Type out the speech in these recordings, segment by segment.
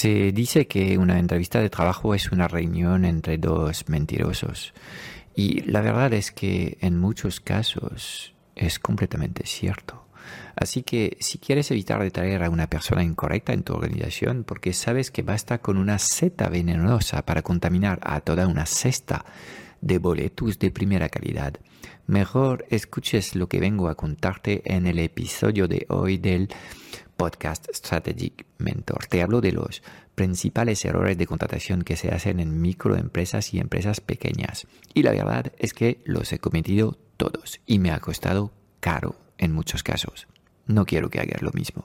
Se dice que una entrevista de trabajo es una reunión entre dos mentirosos. Y la verdad es que en muchos casos es completamente cierto. Así que si quieres evitar de traer a una persona incorrecta en tu organización, porque sabes que basta con una seta venenosa para contaminar a toda una cesta de boletos de primera calidad, mejor escuches lo que vengo a contarte en el episodio de hoy del podcast Strategic Mentor. Te hablo de los principales errores de contratación que se hacen en microempresas y empresas pequeñas. Y la verdad es que los he cometido todos y me ha costado caro en muchos casos. No quiero que hagas lo mismo.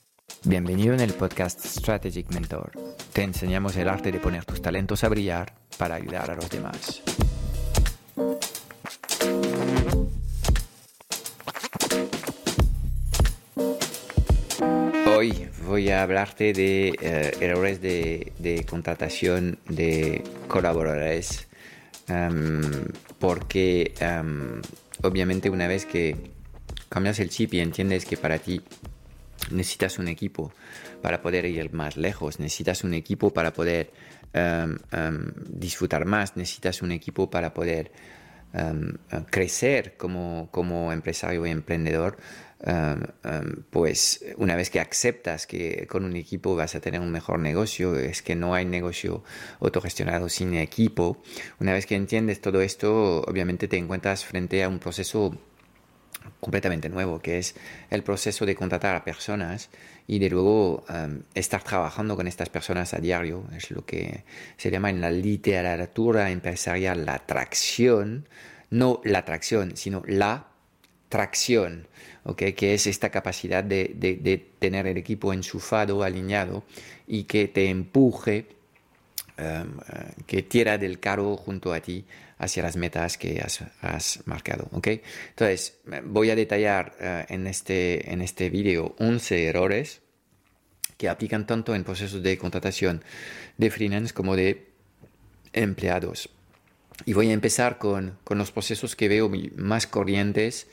Bienvenido en el podcast Strategic Mentor. Te enseñamos el arte de poner tus talentos a brillar para ayudar a los demás. Hoy voy a hablarte de eh, errores de, contratación de colaboradores em, porque em, obviamente una vez que cambias el chip y entiendes que para ti necesitas un equipo para poder ir más lejos, necesitas un equipo para poder em, em, disfrutar más, necesitas un equipo para poder em, crecer como, como, empresario y emprendedor, pues una vez que aceptas que con un equipo vas a tener un mejor negocio, es que no hay negocio autogestionado sin equipo, una vez que entiendes todo esto, obviamente te encuentras frente a un proceso completamente nuevo, que es el proceso de contratar a personas y de luego um, estar trabajando con estas personas a diario. Es lo que se llama en la literatura empresarial la atracción, no la atracción, sino la tracción, ¿okay? que es esta capacidad de, de, tener el equipo enchufado, alineado y que te empuje, um, uh, que tira del carro junto a ti hacia las metas que has, marcado. ¿okay? Entonces, voy a detallar eh, en, este, en este vídeo 11 errores que aplican tanto en procesos de contratación de freelance como de empleados. Y voy a empezar con, con los procesos que veo más corrientes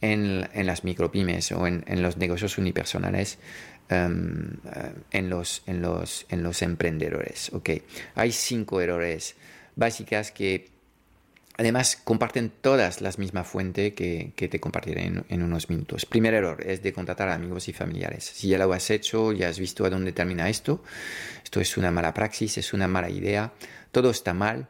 en, en las micropymes o en, en, los negocios unipersonales em, eh, en, los, en, los, en los emprendedores. ¿okay? Hay cinco errores básicas que Además, comparten todas la misma fuente que, te compartiré en, unos minutos. Primer error es de contratar a amigos y familiares. Si ya lo has hecho, ya has visto a dónde termina esto. Esto es una mala praxis, es una mala idea. Todo está mal.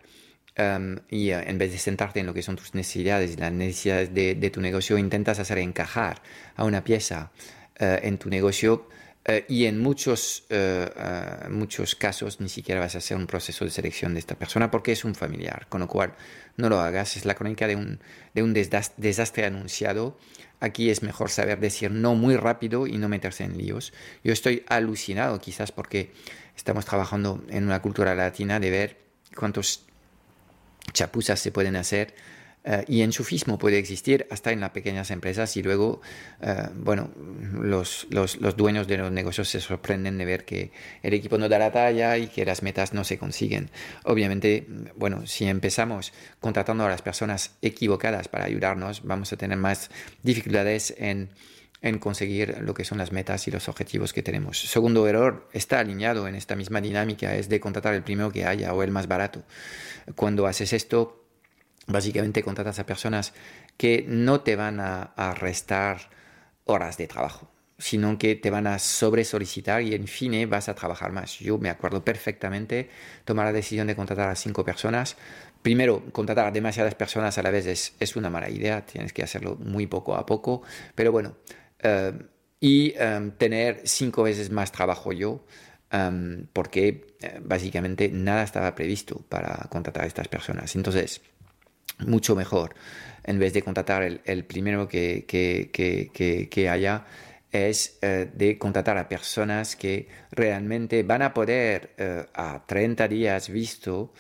Um, y uh, en vez de sentarte en lo que son tus necesidades y las necesidades de, tu negocio, intentas hacer encajar a una pieza uh, en tu negocio eh, y en muchos, eh, eh, muchos casos ni siquiera vas a hacer un proceso de selección de esta persona porque es un familiar, con lo cual no lo hagas. Es la crónica de un, de un desastre anunciado. Aquí es mejor saber decir no muy rápido y no meterse en líos. Yo estoy alucinado quizás porque estamos trabajando en una cultura latina de ver cuántos chapuzas se pueden hacer eh, y enchufismo puede existir hasta en las pequeñas empresas y luego, eh, bueno, los, los, los, dueños de los negocios se sorprenden de ver que el equipo no da la talla y que las metas no se consiguen. Obviamente, bueno, si empezamos contratando a las personas equivocadas para ayudarnos, vamos a tener más dificultades en en conseguir lo que son las metas y los objetivos que tenemos. Segundo error, está alineado en esta misma dinámica, es de contratar el primero que haya o el más barato. Cuando haces esto, básicamente contratas a personas que no te van a, restar horas de trabajo, sino que te van a sobre solicitar y en fin vas a trabajar más. Yo me acuerdo perfectamente tomar la decisión de contratar a cinco personas. Primero, contratar a demasiadas personas a la vez es, una mala idea, tienes que hacerlo muy poco a poco, pero bueno, eh, y eh, tener cinco veces más trabajo yo, eh, porque básicamente nada estaba previsto para contratar a estas personas. Entonces, mucho mejor, en vez de contratar el, primero que, que, haya, es eh, de contratar a personas que realmente van a poder eh, a 30 días visto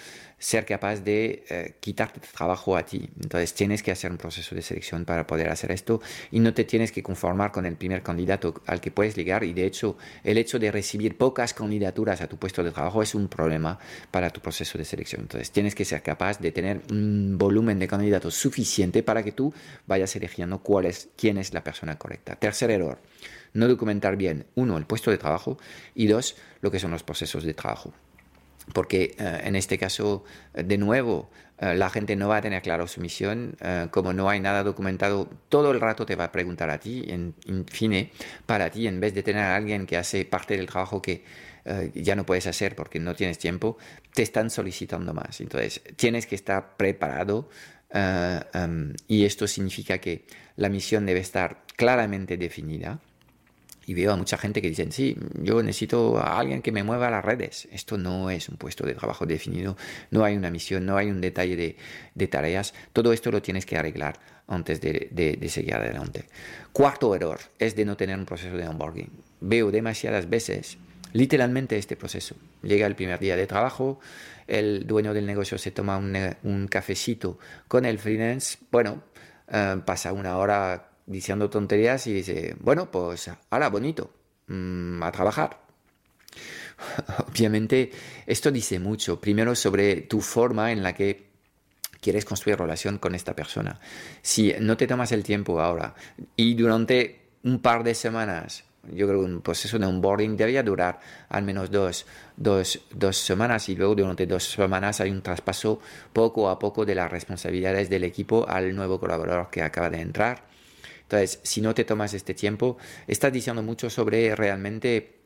ser capaz de eh, quitarte trabajo a ti. Entonces tienes que hacer un proceso de selección para poder hacer esto y no te tienes que conformar con el primer candidato al que puedes llegar y de hecho el hecho de recibir pocas candidaturas a tu puesto de trabajo es un problema para tu proceso de selección. Entonces tienes que ser capaz de tener un volumen de candidatos suficiente para que tú vayas eligiendo cuál es, quién es la persona correcta. Tercer error, no documentar bien, uno, el puesto de trabajo y dos, lo que son los procesos de trabajo porque eh, en este caso, eh, de nuevo, eh, la gente no va a tener claro su misión, como no hay nada documentado, todo el rato te va a preguntar a ti, en, fin, para ti, en vez de tener a alguien que hace parte del trabajo que ya no puedes hacer porque no tienes tiempo, te están solicitando más. Entonces, tienes que estar preparado em, y esto significa que la misión debe estar claramente definida y veo a mucha gente que dicen, sí, yo necesito a alguien que me mueva las redes. Esto no es un puesto de trabajo definido, no hay una misión, no hay un detalle de, de tareas. Todo esto lo tienes que arreglar antes de, de, seguir adelante. Cuarto error es de no tener un proceso de onboarding. Veo demasiadas veces literalmente este proceso. Llega el primer día de trabajo, el dueño del negocio se toma un, un cafecito con el freelance, bueno, eh, pasa una hora diciendo tonterías y dice, bueno, pues ahora bonito, mm, a trabajar. Obviamente esto dice mucho, primero sobre tu forma en la que quieres construir relación con esta persona. Si no te tomas el tiempo ahora y durante un par de semanas, yo creo que un proceso de onboarding debería durar al menos dos, dos, dos semanas y luego durante dos semanas hay un traspaso poco a poco de las responsabilidades del equipo al nuevo colaborador que acaba de entrar entonces, si no te tomas este tiempo, estás diciendo mucho sobre realmente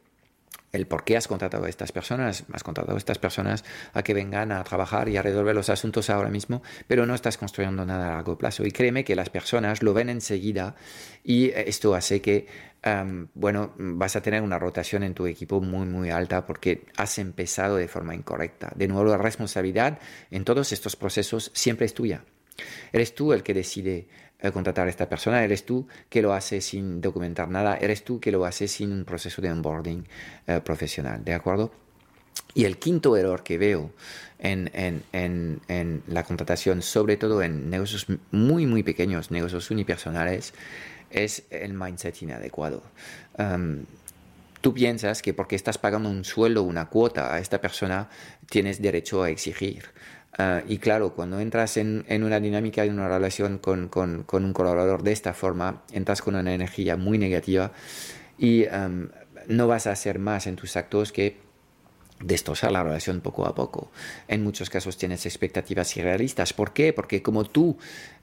el por qué has contratado a estas personas. Has contratado a estas personas a que vengan a trabajar y a resolver los asuntos ahora mismo, pero no estás construyendo nada a largo plazo. Y créeme que las personas lo ven enseguida y esto hace que, bueno, vas a tener una rotación en tu equipo muy, muy alta porque has empezado de forma incorrecta. De nuevo, la responsabilidad en todos estos procesos siempre es tuya. Eres tú el que decide contratar a esta persona, eres tú que lo hace sin documentar nada, eres tú que lo hace sin un proceso de onboarding eh, profesional, ¿de acuerdo? Y el quinto error que veo en, en, en, la contratación, sobre todo en negocios muy, muy pequeños, negocios unipersonales, es el mindset inadecuado. tú piensas que porque estás pagando un sueldo, una cuota a esta persona, tienes derecho a exigir. Ah, y claro, cuando entras en, en, una dinámica, en una relación con, con, con, un colaborador de esta forma, entras con una energía muy negativa y no vas a hacer más en tus actos que destrozar la relación poco a poco. En muchos casos tienes expectativas irrealistas. ¿Por qué? Porque como tú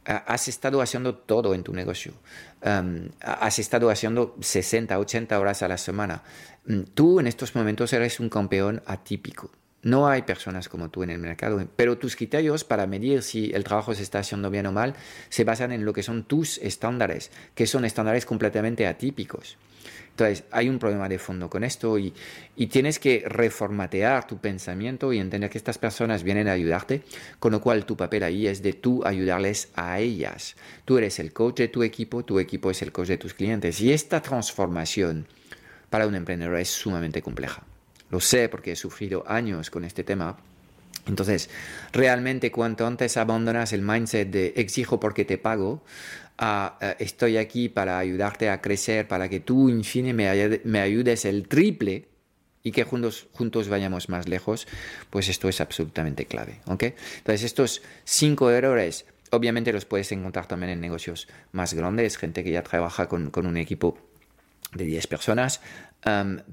ah, has estado haciendo todo en tu negocio, has estado haciendo 60, 80 horas a la semana, mm, tú en estos momentos eres un campeón atípico no hay personas como tú en el mercado, pero tus criterios para medir si el trabajo se está haciendo bien o mal se basan en lo que son tus estándares, que son estándares completamente atípicos. Entonces, hay un problema de fondo con esto y, tienes que reformatear tu pensamiento y entender que estas personas vienen a ayudarte, con lo cual tu papel ahí es de tú ayudarles a ellas. Tú eres el coach de tu equipo, tu equipo es el coach de tus clientes y esta transformación para un emprendedor es sumamente compleja. Lo sé porque he sufrido años con este tema. Entonces, realmente cuanto antes abandonas el mindset de exijo porque te pago, a estoy aquí para ayudarte a crecer, para que tú, en fin, me, ayudes el triple y que juntos, juntos vayamos más lejos, pues esto es absolutamente clave. Entonces, estos cinco errores, obviamente los puedes encontrar también en negocios más grandes, gente que ya trabaja con, con un equipo de 10 personas,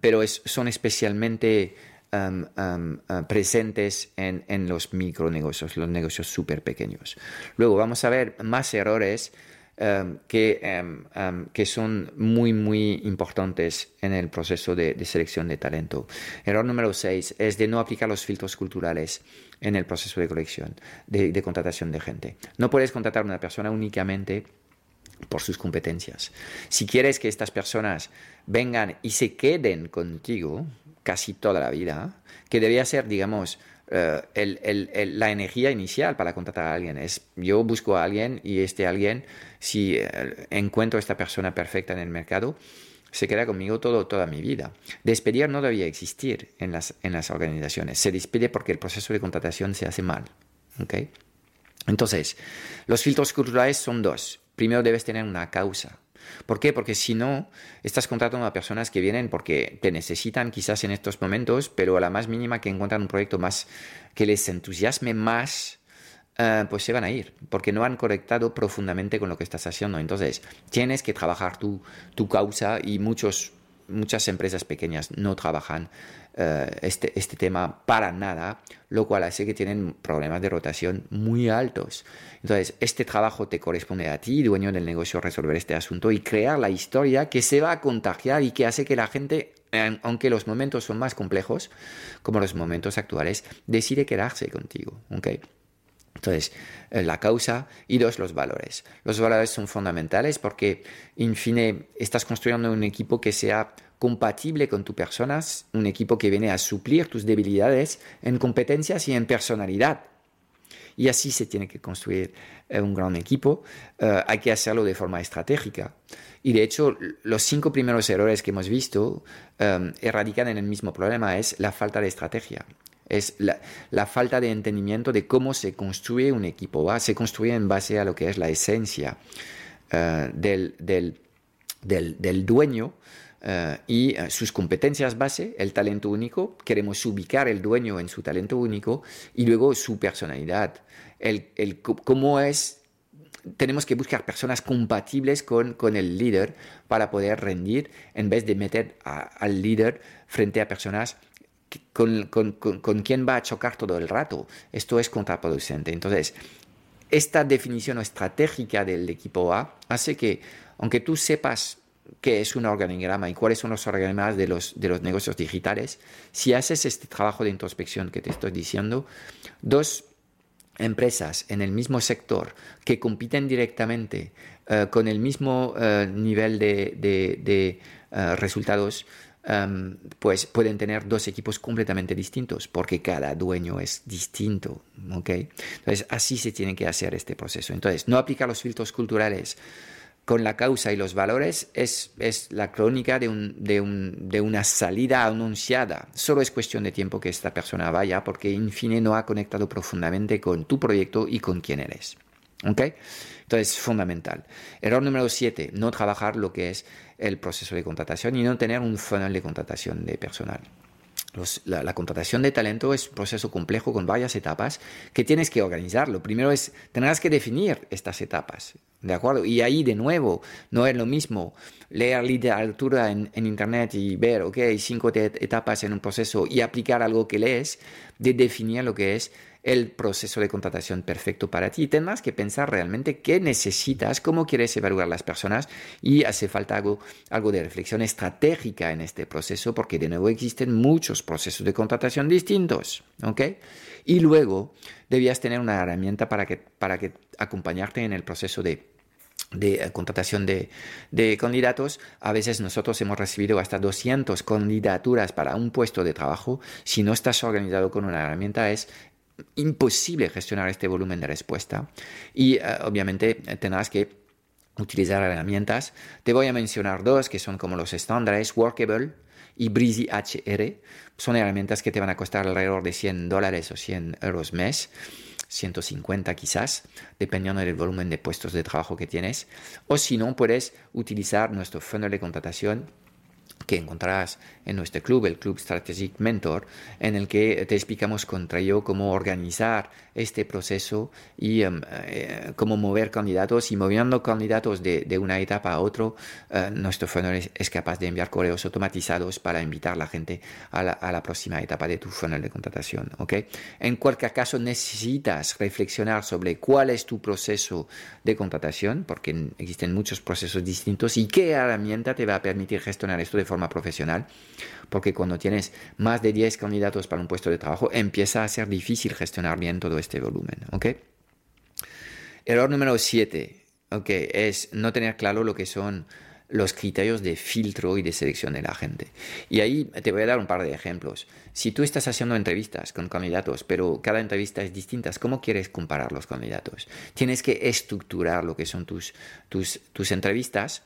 pero son especialmente uh, presentes en, los micronegocios, los negocios súper pequeños. Luego vamos a ver más errores que, que, son muy, muy importantes en el proceso de, selección de talento. Error número 6 es de no aplicar los filtros culturales en el proceso de de, de contratación de gente. No puedes contratar a una persona únicamente por sus competencias. Si quieres que estas personas vengan y se queden contigo casi toda la vida, que debería ser, digamos, eh, la energía inicial para contratar a alguien. Es yo busco a alguien y este alguien, si eh, encuentro esta persona perfecta en el mercado, se queda conmigo todo, toda mi vida. Despedir no debía existir en las, en las organizaciones. Se despide porque el proceso de contratación se hace mal. ¿okay? Entonces, los filtros culturales son dos. Primero debes tener una causa. ¿Por qué? Porque si no, estás contratando a personas que vienen porque te necesitan quizás en estos momentos, pero a la más mínima que encuentran un proyecto más que les entusiasme más, eh, pues se van a ir, porque no han conectado profundamente con lo que estás haciendo. Entonces, tienes que trabajar tu, tu causa y muchos, muchas empresas pequeñas no trabajan eh, este, este tema para nada, lo cual hace que tienen problemas de rotación muy altos. Entonces, este trabajo te corresponde a ti, dueño del negocio, resolver este asunto y crear la historia que se va a contagiar y que hace que la gente, aunque los momentos son más complejos, como los momentos actuales, decide quedarse contigo. ¿okay? Entonces, eh, la causa y dos, los valores. Los valores son fundamentales porque, en fin, estás construyendo un equipo que sea compatible con tu persona, un equipo que viene a suplir tus debilidades en competencias y en personalidad. Y así se tiene que construir eh, un gran equipo. Eh, hay que hacerlo de forma estratégica. Y de hecho, los cinco primeros errores que hemos visto erradican en el mismo problema, es la falta de estrategia. Es la, falta de entendimiento de cómo se construye un equipo. ¿va? Se construye en base a lo que es la esencia del, del, del dueño eh, y eh, sus competencias base, el talento único, queremos ubicar el dueño en su talento único y luego su personalidad, el, el cómo es, tenemos que buscar personas compatibles con, con el líder para poder rendir en vez de meter al líder frente a personas con, con, con, quien va a chocar todo el rato. Esto es contraproducente. Entonces, esta definición estratégica del equipo A hace que, aunque tú sepas qué es un organigrama y cuáles son los organigramas de los, de los negocios digitales, si haces este trabajo de introspección que te estoy diciendo, dos empresas en el mismo sector que compiten directamente eh, con el mismo eh, nivel de, de, eh, resultados, pues pueden tener dos equipos completamente distintos porque cada dueño es distinto. ¿okay? Entonces, así se tiene que hacer este proceso. Entonces, no aplicar los filtros culturales con la causa y los valores es, es la crónica de, un, de, un, de, una salida anunciada. Solo es cuestión de tiempo que esta persona vaya porque, en fin, no ha conectado profundamente con tu proyecto y con quién eres. ¿Ok? Entonces, fundamental. Error número 7, no trabajar lo que es el proceso de contratación y no tener un funnel de contratación de personal la, contratación de talento es un proceso complejo con varias etapas que tienes que organizar. Lo primero es, tendrás que definir estas etapas, ¿de acuerdo? Y ahí de nuevo, no es lo mismo leer literatura en, en Internet y ver, ok, cinco etapas en un proceso y aplicar algo que lees, de definir lo que es el proceso de contratación perfecto para ti. Tendrás que pensar realmente qué necesitas, cómo quieres evaluar las personas y hace falta algo, algo de reflexión estratégica en este proceso porque de nuevo existen muchos procesos de contratación distintos. Y luego debías tener una herramienta para, que, para que acompañarte en el proceso de de eh, contratación de, de, candidatos, a veces nosotros hemos recibido hasta 200 candidaturas para un puesto de trabajo. Si no estás organizado con una herramienta, es imposible gestionar este volumen de respuesta y eh, obviamente tendrás que utilizar herramientas. Te voy a mencionar dos que son como los estándares, Workable y Breezy HR. Son herramientas que te van a costar alrededor de 100 dólares o 100 euros mes. 150 quizás, dependiendo del volumen de puestos de trabajo que tienes. O si no, puedes utilizar nuestro funnel de contratación que encontrarás en nuestro club, el Club Strategic Mentor, en el que te explicamos contra yo cómo organizar este proceso y em, eh, cómo mover candidatos y moviendo candidatos de, una etapa a otra, eh, nuestro funnel es, capaz de enviar correos automatizados para invitar a la gente a la, a la, próxima etapa de tu funnel de contratación. ¿okay? En cualquier caso, necesitas reflexionar sobre cuál es tu proceso de contratación, porque existen muchos procesos distintos y qué herramienta te va a permitir gestionar esto de forma profesional, porque cuando tienes más de 10 candidatos para un puesto de trabajo, empieza a ser difícil gestionar bien todo este volumen. ¿ok? Error número 7 okay, es no tener claro lo que son los criterios de filtro y de selección de la gente. Y ahí te voy a dar un par de ejemplos. Si tú estás haciendo entrevistas con candidatos, pero cada entrevista es distinta, ¿cómo quieres comparar los candidatos? Tienes que estructurar lo que son tus, tus, tus entrevistas.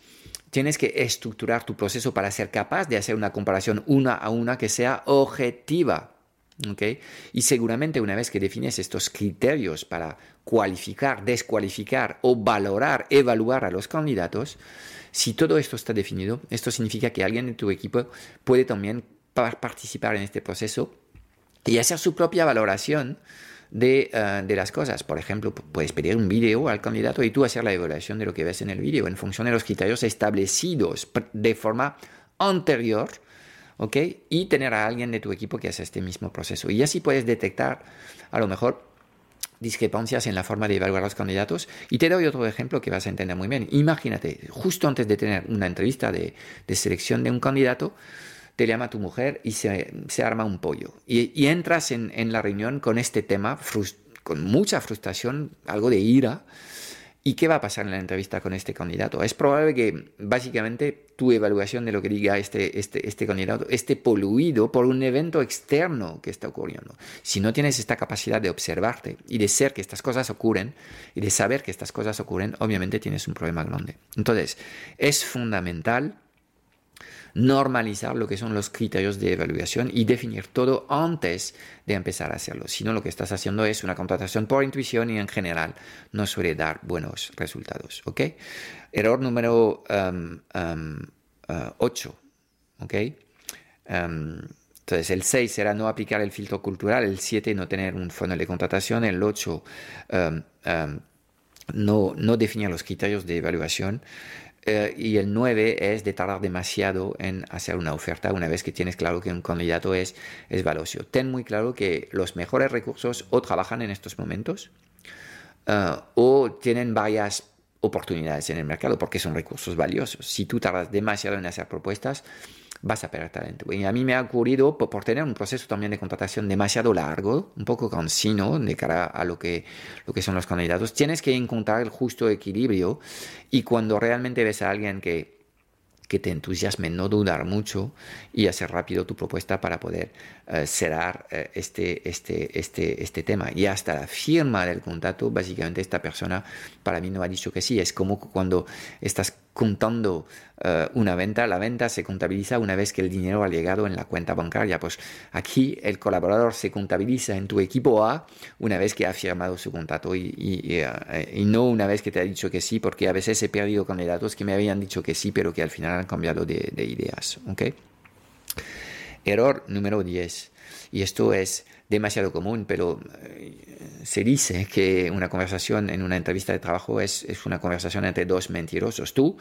Tienes que estructurar tu proceso para ser capaz de hacer una comparación una a una que sea objetiva. ¿Okay? Y seguramente una vez que defines estos criterios para cualificar, descualificar o valorar, evaluar a los candidatos, si todo esto está definido, esto significa que alguien de tu equipo puede también participar en este proceso y hacer su propia valoración de, eh, de, las cosas. Por ejemplo, puedes pedir un vídeo al candidato y tú hacer la evaluación de lo que ves en el vídeo en función de los criterios establecidos de forma anterior, ¿ok? Y tener a alguien de tu equipo que hace este mismo proceso. Y así puedes detectar a lo mejor discrepancias en la forma de evaluar a los candidatos. Y te doy otro ejemplo que vas a entender muy bien. Imagínate, justo antes de tener una entrevista de, selección de un candidato, te llama tu mujer y se, arma un pollo. Y, entras en, en, la reunión con este tema, con mucha frustración, algo de ira, ¿Y qué va a pasar en la entrevista con este candidato? Es probable que básicamente tu evaluación de lo que diga este, este, este candidato esté poluido por un evento externo que está ocurriendo. Si no tienes esta capacidad de observarte y de ser que estas cosas ocurren y de saber que estas cosas ocurren, obviamente tienes un problema grande. Entonces, es fundamental normalizar lo que son los criterios de evaluación y definir todo antes de empezar a hacerlo. Si no, lo que estás haciendo es una contratación por intuición y en general no suele dar buenos resultados. ¿ok? Error número 8. Um, um, uh, ¿ok? Um, entonces, el 6 será no aplicar el filtro cultural, el 7 no tener un funnel de contratación, el 8 no, no definir los criterios de evaluación, eh, y el 9 es de tardar demasiado en hacer una oferta una vez que tienes claro que un candidato es, es valioso. Ten muy claro que los mejores recursos o trabajan en estos momentos eh, o tienen varias oportunidades en el mercado porque son recursos valiosos. Si tú tardas demasiado en hacer propuestas, vas a perder talento. Y a mí me ha ocurrido por, tener un proceso también de contratación demasiado largo, un poco cansino de cara a lo que, lo que son los candidatos. Tienes que encontrar el justo equilibrio y cuando realmente ves a alguien que que te entusiasme, no dudar mucho y hacer rápido tu propuesta para poder eh, cerrar eh, este, este, este, este tema. Y hasta la firma del contrato, básicamente esta persona para mí no ha dicho que sí. Es como cuando estás contando eh, una venta, la venta se contabiliza una vez que el dinero ha llegado en la cuenta bancaria. Pues aquí el colaborador se contabiliza en tu equipo A una vez que ha firmado su contrato y, y, no una vez que te ha dicho que sí, porque a veces he perdido candidatos que me habían dicho que sí, pero que al final han cambiado de, de ideas. ¿okay? Error número 10. Y esto es demasiado común, pero eh, se dice que una conversación en una entrevista de trabajo es, es, una conversación entre dos mentirosos, tú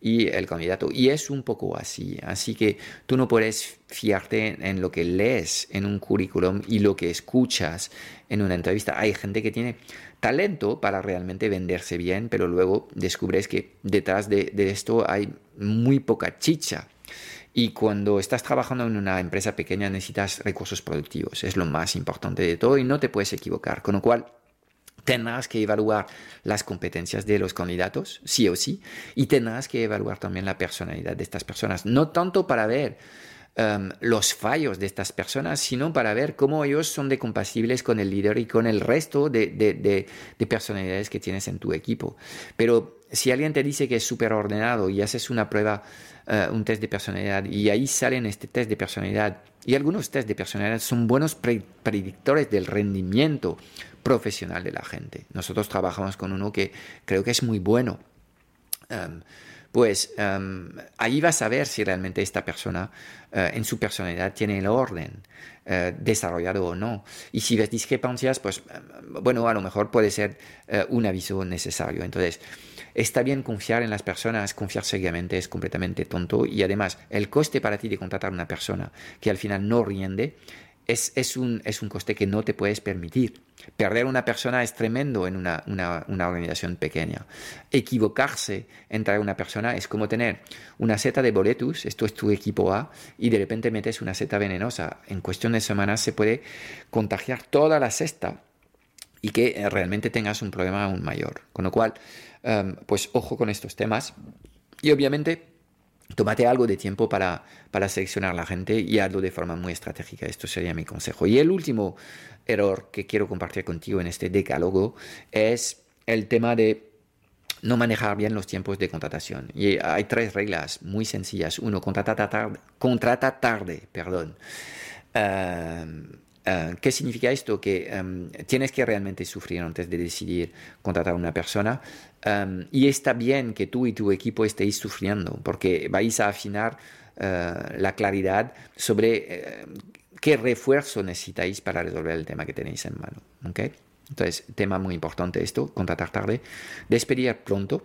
y el candidato. Y es un poco así. Así que tú no puedes fiarte en lo que lees en un currículum y lo que escuchas en una entrevista. Hay gente que tiene talento para realmente venderse bien, pero luego descubres que detrás de, de esto hay muy poca chicha y cuando estás trabajando en una empresa pequeña necesitas recursos productivos. Es lo más importante de todo y no te puedes equivocar. Con lo cual, tendrás que evaluar las competencias de los candidatos, sí o sí, y tendrás que evaluar también la personalidad de estas personas. No tanto para ver um, los fallos de estas personas, sino para ver cómo ellos son de compatibles con el líder y con el resto de, de, de personalidades que tienes en tu equipo. Pero si alguien te dice que es súper ordenado y haces una prueba eh, un test de personalidad y ahí salen este test de personalidad. Y algunos test de personalidad son buenos predictores del rendimiento profesional de la gente. Nosotros trabajamos con uno que creo que es muy bueno. Em, pues um, ahí vas a ver si realmente esta persona eh, en su personalidad tiene el orden eh, desarrollado o no. Y si ves discrepancias, pues em, bueno, a lo mejor puede ser un aviso necesario. Entonces, Está bien confiar en las personas, confiar ciegamente es completamente tonto y además el coste para ti de contratar a una persona que al final no rinde es, es, un, es un coste que no te puedes permitir. Perder una persona es tremendo en una, una, una, organización pequeña. Equivocarse entre una persona es como tener una seta de boletus, esto es tu equipo A, y de repente metes una seta venenosa. En cuestión de semanas se puede contagiar toda la cesta y que realmente tengas un problema aún mayor. Con lo cual, Em, pues ojo con estos temas. Y obviamente tómate algo de tiempo para, para seleccionar a la gente y hazlo de forma muy estratégica. Esto sería mi consejo. Y el último error que quiero compartir contigo en este decálogo es el tema de no manejar bien los tiempos de contratación. Y hay tres reglas muy sencillas. Uno, contrata tarde. Contrata tarde perdón. Em, em, ¿Qué significa esto? Que em, tienes que realmente sufrir antes de decidir contratar a una persona. y está bien que tú y tu equipo estéis sufriendo, porque vais a afinar eh, la claridad sobre eh, qué refuerzo necesitáis para resolver el tema que tenéis en mano. ¿okay? Entonces, tema muy importante esto, contratar tarde, despedir pronto.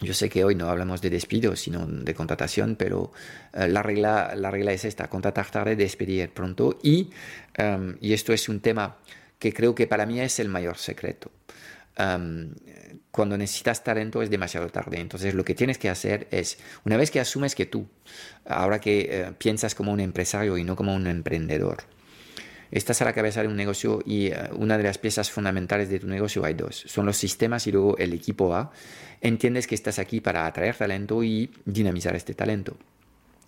Yo sé que hoy no hablamos de despido, sino de contratación, pero eh, la, regla, la regla es esta, contratar tarde, despedir pronto. Y, em, y esto es un tema que creo que para mí es el mayor secreto. Em, cuando necesitas talento es demasiado tarde. Entonces lo que tienes que hacer es, una vez que asumes que tú, ahora que eh, piensas como un empresario y no como un emprendedor, estás a la cabeza de un negocio y eh, una de las piezas fundamentales de tu negocio hay dos. Son los sistemas y luego el equipo A. Entiendes que estás aquí para atraer talento y dinamizar este talento.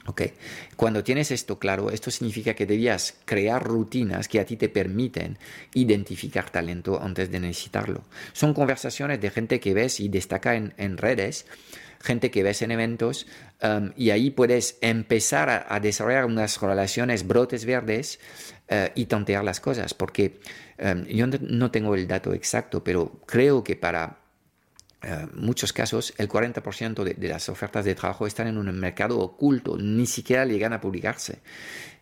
Okay. Cuando tienes esto claro, esto significa que debías crear rutinas que a ti te permiten identificar talento antes de necesitarlo. Son conversaciones de gente que ves y destaca en, en redes gente que ves en eventos um, y ahí puedes empezar a, desarrollar unas relaciones, brotes verdes uh, y tantear las cosas, porque um, yo no tengo el dato exacto, pero creo que para uh, muchos casos el 40% de, de, las ofertas de trabajo están en un mercado oculto, ni siquiera llegan a publicarse.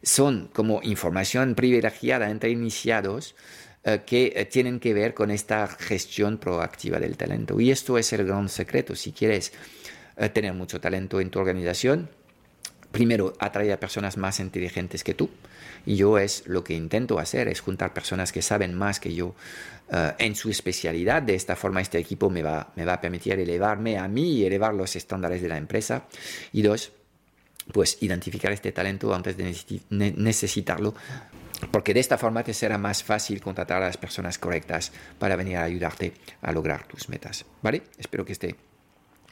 Son como información privilegiada entre iniciados que tienen que ver con esta gestión proactiva del talento. Y esto es el gran secreto. Si quieres eh, tener mucho talento en tu organización. Primero, atrae a personas más inteligentes que tú. Y yo es lo que intento hacer, es juntar personas que saben más que yo eh, en su especialidad. De esta forma, este equipo me va, me va a permitir elevarme a mí y elevar los estándares de la empresa. Y dos, pues identificar este talento antes de necesitarlo porque de esta forma te será más fácil contratar a las personas correctas para venir a ayudarte a lograr tus metas. ¿Vale? Espero que este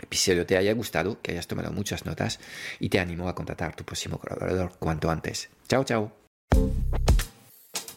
episodio te haya gustado, que hayas tomado muchas notas y te animo a contratar a tu próximo colaborador cuanto antes. Chao, chao.